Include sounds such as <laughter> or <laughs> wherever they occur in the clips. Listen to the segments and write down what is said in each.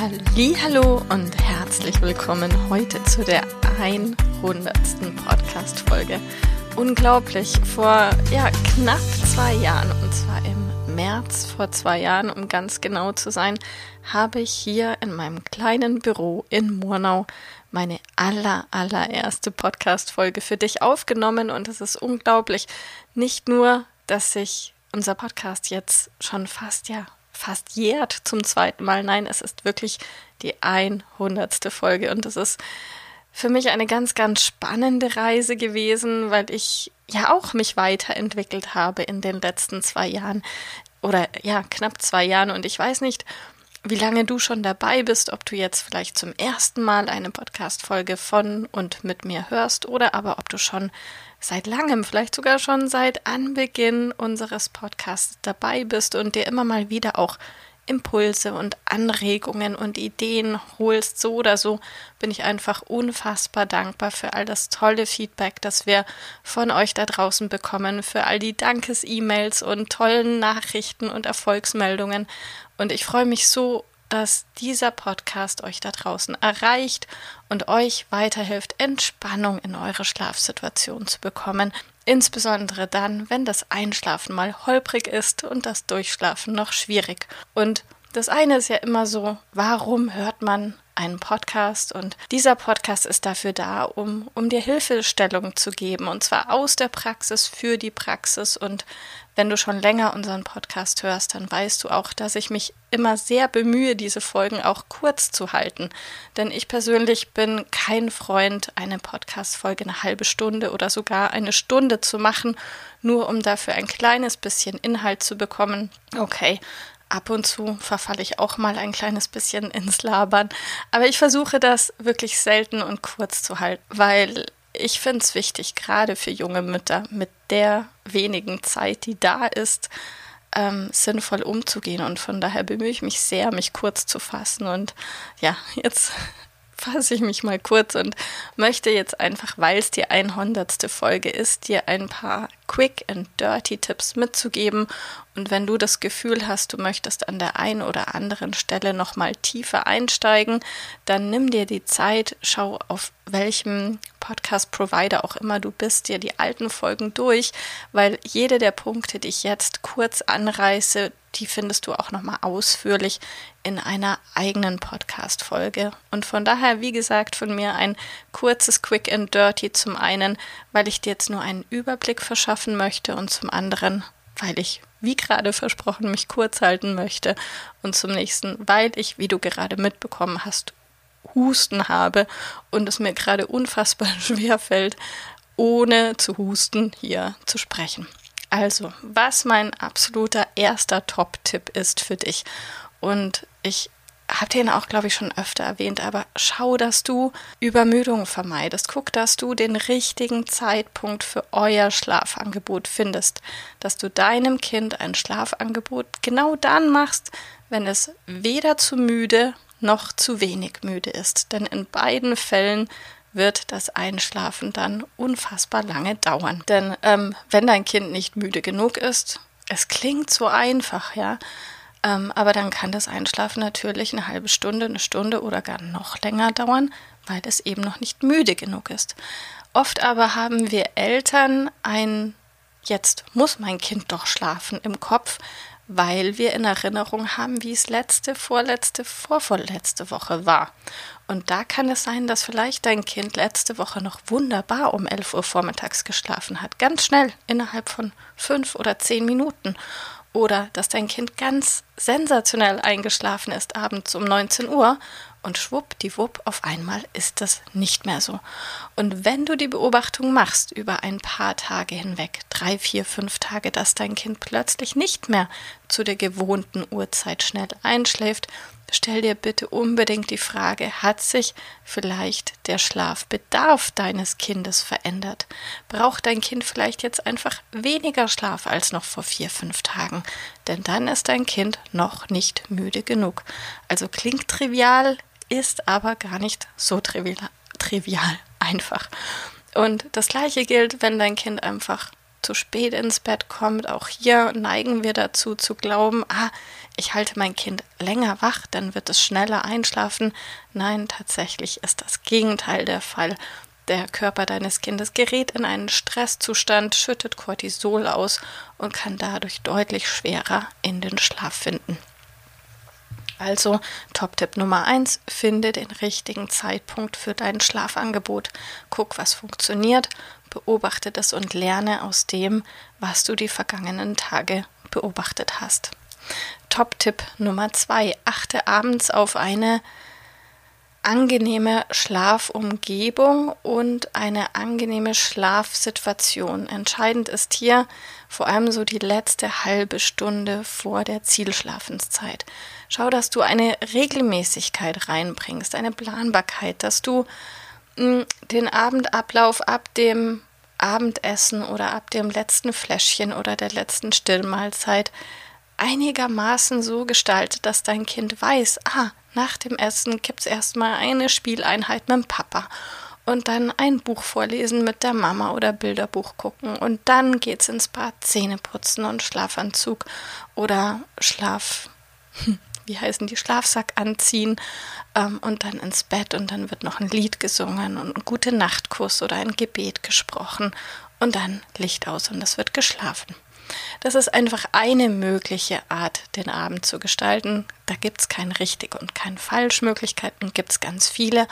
Hallo und herzlich willkommen heute zu der 100. Podcast-Folge. Unglaublich, vor ja, knapp zwei Jahren, und zwar im März vor zwei Jahren, um ganz genau zu sein, habe ich hier in meinem kleinen Büro in Murnau meine aller, allererste Podcast-Folge für dich aufgenommen und es ist unglaublich. Nicht nur, dass sich unser Podcast jetzt schon fast ja fast jährt zum zweiten Mal. Nein, es ist wirklich die 100. Folge und das ist für mich eine ganz, ganz spannende Reise gewesen, weil ich ja auch mich weiterentwickelt habe in den letzten zwei Jahren oder ja, knapp zwei Jahren und ich weiß nicht, wie lange du schon dabei bist, ob du jetzt vielleicht zum ersten Mal eine Podcast-Folge von und mit mir hörst oder aber ob du schon seit langem, vielleicht sogar schon seit Anbeginn unseres Podcasts dabei bist und dir immer mal wieder auch Impulse und Anregungen und Ideen holst, so oder so, bin ich einfach unfassbar dankbar für all das tolle Feedback, das wir von euch da draußen bekommen, für all die Dankes-E-Mails und tollen Nachrichten und Erfolgsmeldungen. Und ich freue mich so dass dieser Podcast euch da draußen erreicht und euch weiterhilft, Entspannung in eure Schlafsituation zu bekommen. Insbesondere dann, wenn das Einschlafen mal holprig ist und das Durchschlafen noch schwierig. Und das eine ist ja immer so, warum hört man einen Podcast und dieser Podcast ist dafür da, um, um dir Hilfestellung zu geben und zwar aus der Praxis für die Praxis und wenn du schon länger unseren Podcast hörst, dann weißt du auch, dass ich mich immer sehr bemühe, diese Folgen auch kurz zu halten. Denn ich persönlich bin kein Freund, eine Podcast-Folge eine halbe Stunde oder sogar eine Stunde zu machen, nur um dafür ein kleines bisschen Inhalt zu bekommen. Okay, ab und zu verfalle ich auch mal ein kleines bisschen ins Labern. Aber ich versuche das wirklich selten und kurz zu halten, weil ich finde es wichtig, gerade für junge Mütter, mit der wenigen Zeit, die da ist, ähm, sinnvoll umzugehen. Und von daher bemühe ich mich sehr, mich kurz zu fassen. Und ja, jetzt <laughs> fasse ich mich mal kurz und möchte jetzt einfach, weil es die 100. Folge ist, dir ein paar Quick and Dirty Tipps mitzugeben. Und wenn du das Gefühl hast, du möchtest an der einen oder anderen Stelle nochmal tiefer einsteigen, dann nimm dir die Zeit, schau auf welchem Podcast-Provider auch immer du bist, dir die alten Folgen durch, weil jede der Punkte, die ich jetzt kurz anreiße, die findest du auch nochmal ausführlich in einer eigenen Podcast-Folge. Und von daher, wie gesagt, von mir ein kurzes Quick and Dirty zum einen, weil ich dir jetzt nur einen Überblick verschaffen möchte und zum anderen, weil ich, wie gerade versprochen, mich kurz halten möchte und zum nächsten, weil ich, wie du gerade mitbekommen hast, Husten habe und es mir gerade unfassbar <laughs> schwer fällt, ohne zu husten hier zu sprechen. Also, was mein absoluter erster Top-Tipp ist für dich. Und ich habe den auch, glaube ich, schon öfter erwähnt, aber schau, dass du Übermüdung vermeidest. Guck, dass du den richtigen Zeitpunkt für euer Schlafangebot findest. Dass du deinem Kind ein Schlafangebot genau dann machst, wenn es weder zu müde noch zu wenig müde ist. Denn in beiden Fällen wird das Einschlafen dann unfassbar lange dauern. Denn ähm, wenn dein Kind nicht müde genug ist, es klingt so einfach, ja, ähm, aber dann kann das Einschlafen natürlich eine halbe Stunde, eine Stunde oder gar noch länger dauern, weil es eben noch nicht müde genug ist. Oft aber haben wir Eltern ein Jetzt muss mein Kind doch schlafen im Kopf, weil wir in Erinnerung haben, wie es letzte, vorletzte, vorvorletzte Woche war. Und da kann es sein, dass vielleicht dein Kind letzte Woche noch wunderbar um 11 Uhr vormittags geschlafen hat. Ganz schnell, innerhalb von fünf oder zehn Minuten. Oder dass dein Kind ganz sensationell eingeschlafen ist abends um 19 Uhr und schwuppdiwupp auf einmal ist das nicht mehr so. Und wenn du die Beobachtung machst über ein paar Tage hinweg, drei, vier, fünf Tage, dass dein Kind plötzlich nicht mehr zu der gewohnten Uhrzeit schnell einschläft, stell dir bitte unbedingt die Frage, hat sich vielleicht der Schlafbedarf deines Kindes verändert? Braucht dein Kind vielleicht jetzt einfach weniger Schlaf als noch vor vier, fünf Tagen? Denn dann ist dein Kind noch nicht müde genug. Also klingt trivial, ist aber gar nicht so trivial, trivial <laughs> einfach. Und das gleiche gilt, wenn dein Kind einfach zu spät ins Bett kommt. Auch hier neigen wir dazu zu glauben, ah, ich halte mein Kind länger wach, dann wird es schneller einschlafen. Nein, tatsächlich ist das Gegenteil der Fall. Der Körper deines Kindes gerät in einen Stresszustand, schüttet Cortisol aus und kann dadurch deutlich schwerer in den Schlaf finden. Also Top-Tipp Nummer 1, finde den richtigen Zeitpunkt für dein Schlafangebot. Guck, was funktioniert, beobachte das und lerne aus dem, was du die vergangenen Tage beobachtet hast. Top-Tipp Nummer zwei. Achte abends auf eine angenehme Schlafumgebung und eine angenehme Schlafsituation. Entscheidend ist hier vor allem so die letzte halbe Stunde vor der Zielschlafenszeit. Schau, dass du eine Regelmäßigkeit reinbringst, eine Planbarkeit, dass du den Abendablauf ab dem Abendessen oder ab dem letzten Fläschchen oder der letzten Stillmahlzeit einigermaßen so gestaltet, dass dein Kind weiß, ah, nach dem Essen gibt es erstmal eine Spieleinheit mit dem Papa und dann ein Buch vorlesen mit der Mama oder Bilderbuch gucken und dann geht's ins Bad, Zähne putzen und Schlafanzug oder Schlaf, wie heißen die, Schlafsack anziehen ähm, und dann ins Bett und dann wird noch ein Lied gesungen und ein gute Nachtkuss oder ein Gebet gesprochen und dann Licht aus und es wird geschlafen. Das ist einfach eine mögliche Art, den Abend zu gestalten. Da gibt es kein richtig und kein falsch. Möglichkeiten gibt es ganz viele.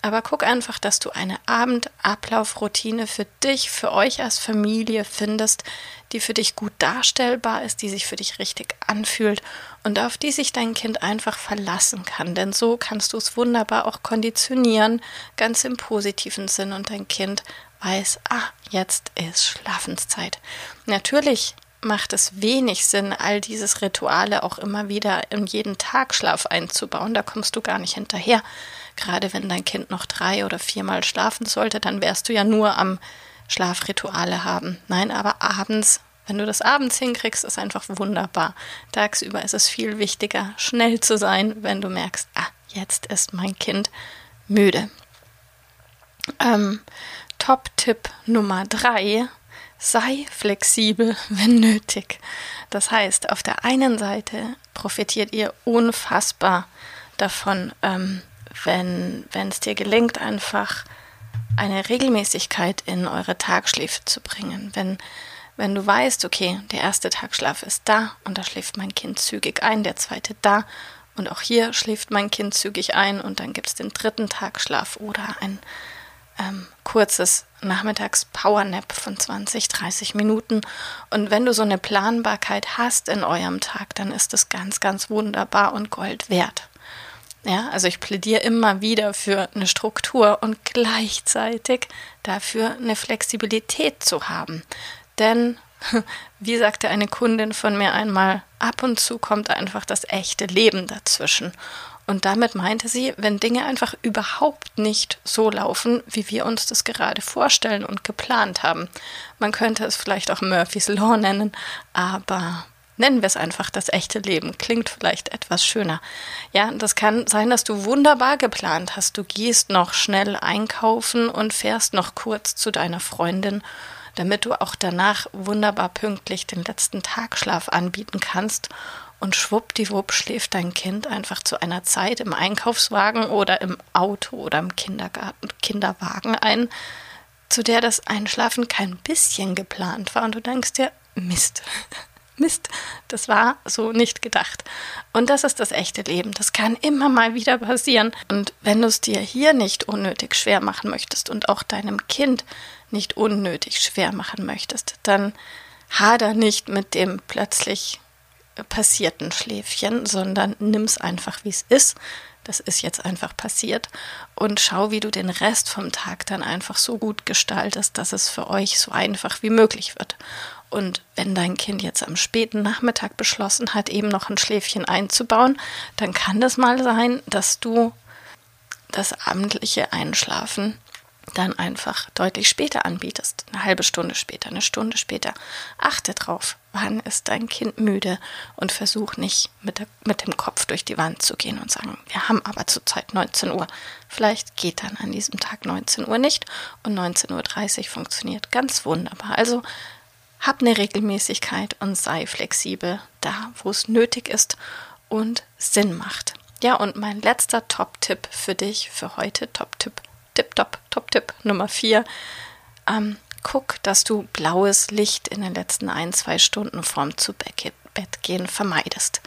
Aber guck einfach, dass du eine Abendablaufroutine für dich, für euch als Familie findest, die für dich gut darstellbar ist, die sich für dich richtig anfühlt und auf die sich dein Kind einfach verlassen kann. Denn so kannst du es wunderbar auch konditionieren, ganz im positiven Sinn und dein Kind weiß, ah, jetzt ist Schlafenszeit. Natürlich macht es wenig Sinn, all dieses Rituale auch immer wieder in jeden Tagschlaf einzubauen. Da kommst du gar nicht hinterher. Gerade wenn dein Kind noch drei oder viermal schlafen sollte, dann wärst du ja nur am Schlafrituale haben. Nein, aber abends, wenn du das abends hinkriegst, ist einfach wunderbar. Tagsüber ist es viel wichtiger, schnell zu sein, wenn du merkst, ah, jetzt ist mein Kind müde. Ähm, Top-Tipp Nummer drei, sei flexibel, <laughs> wenn nötig. Das heißt, auf der einen Seite profitiert ihr unfassbar davon, ähm, wenn es dir gelingt, einfach eine Regelmäßigkeit in eure Tagschläfe zu bringen. Wenn, wenn du weißt, okay, der erste Tagschlaf ist da und da schläft mein Kind zügig ein, der zweite da und auch hier schläft mein Kind zügig ein und dann gibt es den dritten Tagschlaf oder ein ähm, kurzes Nachmittags-Powernap von 20, 30 Minuten. Und wenn du so eine Planbarkeit hast in eurem Tag, dann ist es ganz, ganz wunderbar und Gold wert. Ja, also ich plädiere immer wieder für eine Struktur und gleichzeitig dafür eine Flexibilität zu haben. Denn, <laughs> wie sagte eine Kundin von mir einmal, ab und zu kommt einfach das echte Leben dazwischen. Und damit meinte sie, wenn Dinge einfach überhaupt nicht so laufen, wie wir uns das gerade vorstellen und geplant haben. Man könnte es vielleicht auch Murphy's Law nennen, aber nennen wir es einfach das echte Leben. Klingt vielleicht etwas schöner. Ja, das kann sein, dass du wunderbar geplant hast. Du gehst noch schnell einkaufen und fährst noch kurz zu deiner Freundin, damit du auch danach wunderbar pünktlich den letzten Tagschlaf anbieten kannst und schwuppdiwupp schläft dein Kind einfach zu einer Zeit im Einkaufswagen oder im Auto oder im Kindergarten, Kinderwagen ein, zu der das Einschlafen kein bisschen geplant war und du denkst dir, Mist. Mist, das war so nicht gedacht. Und das ist das echte Leben. Das kann immer mal wieder passieren. Und wenn du es dir hier nicht unnötig schwer machen möchtest und auch deinem Kind nicht unnötig schwer machen möchtest, dann hader nicht mit dem plötzlich passierten Schläfchen, sondern nimm es einfach, wie es ist. das ist jetzt einfach passiert und schau, wie du den Rest vom Tag dann einfach so gut gestaltest, dass es für euch so einfach wie möglich wird. Und wenn dein Kind jetzt am späten Nachmittag beschlossen hat, eben noch ein Schläfchen einzubauen, dann kann das mal sein, dass du das abendliche Einschlafen dann einfach deutlich später anbietest. Eine halbe Stunde später, eine Stunde später. Achte drauf, wann ist dein Kind müde und versuch nicht mit, der, mit dem Kopf durch die Wand zu gehen und sagen, wir haben aber zurzeit 19 Uhr. Vielleicht geht dann an diesem Tag 19 Uhr nicht und 19.30 Uhr funktioniert ganz wunderbar. Also hab eine Regelmäßigkeit und sei flexibel da, wo es nötig ist und Sinn macht. Ja, und mein letzter Top-Tipp für dich für heute, Top-Tipp Tipp-Top, Top-Tipp Nummer vier. Ähm, guck, dass du blaues Licht in den letzten ein, zwei Stunden vorm zu Bett gehen vermeidest.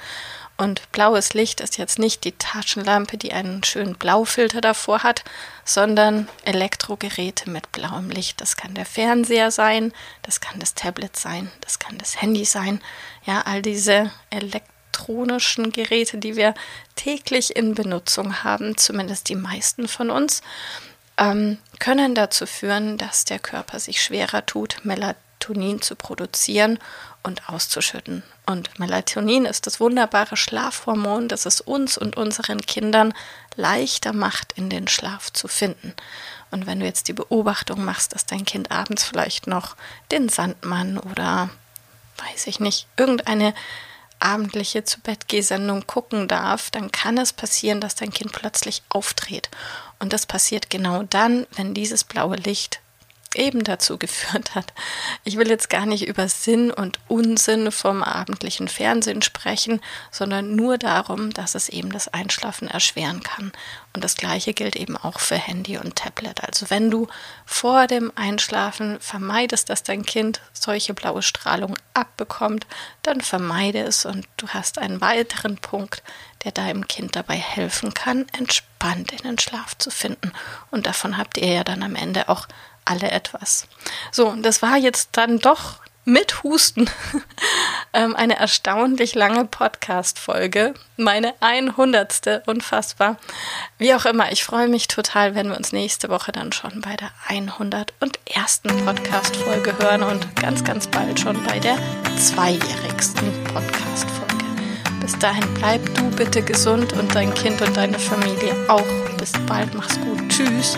Und blaues Licht ist jetzt nicht die Taschenlampe, die einen schönen Blaufilter davor hat, sondern Elektrogeräte mit blauem Licht. Das kann der Fernseher sein, das kann das Tablet sein, das kann das Handy sein. Ja, all diese elektronischen Geräte, die wir täglich in Benutzung haben, zumindest die meisten von uns ähm, können dazu führen, dass der Körper sich schwerer tut, Melatonin zu produzieren und auszuschütten. Und Melatonin ist das wunderbare Schlafhormon, das es uns und unseren Kindern leichter macht, in den Schlaf zu finden. Und wenn du jetzt die Beobachtung machst, dass dein Kind abends vielleicht noch den Sandmann oder weiß ich nicht, irgendeine abendliche zu Bett Sendung gucken darf, dann kann es passieren, dass dein Kind plötzlich aufdreht. Und das passiert genau dann, wenn dieses blaue Licht eben dazu geführt hat. Ich will jetzt gar nicht über Sinn und Unsinn vom abendlichen Fernsehen sprechen, sondern nur darum, dass es eben das Einschlafen erschweren kann. Und das gleiche gilt eben auch für Handy und Tablet. Also wenn du vor dem Einschlafen vermeidest, dass dein Kind solche blaue Strahlung abbekommt, dann vermeide es und du hast einen weiteren Punkt, der deinem Kind dabei helfen kann, entspannt in den Schlaf zu finden. Und davon habt ihr ja dann am Ende auch alle etwas. So, das war jetzt dann doch mit Husten <laughs> ähm, eine erstaunlich lange Podcast-Folge. Meine 100. unfassbar. Wie auch immer, ich freue mich total, wenn wir uns nächste Woche dann schon bei der 101. Podcast-Folge hören und ganz, ganz bald schon bei der zweijährigsten Podcast-Folge. Bis dahin bleib du bitte gesund und dein Kind und deine Familie auch. Bis bald, mach's gut. Tschüss.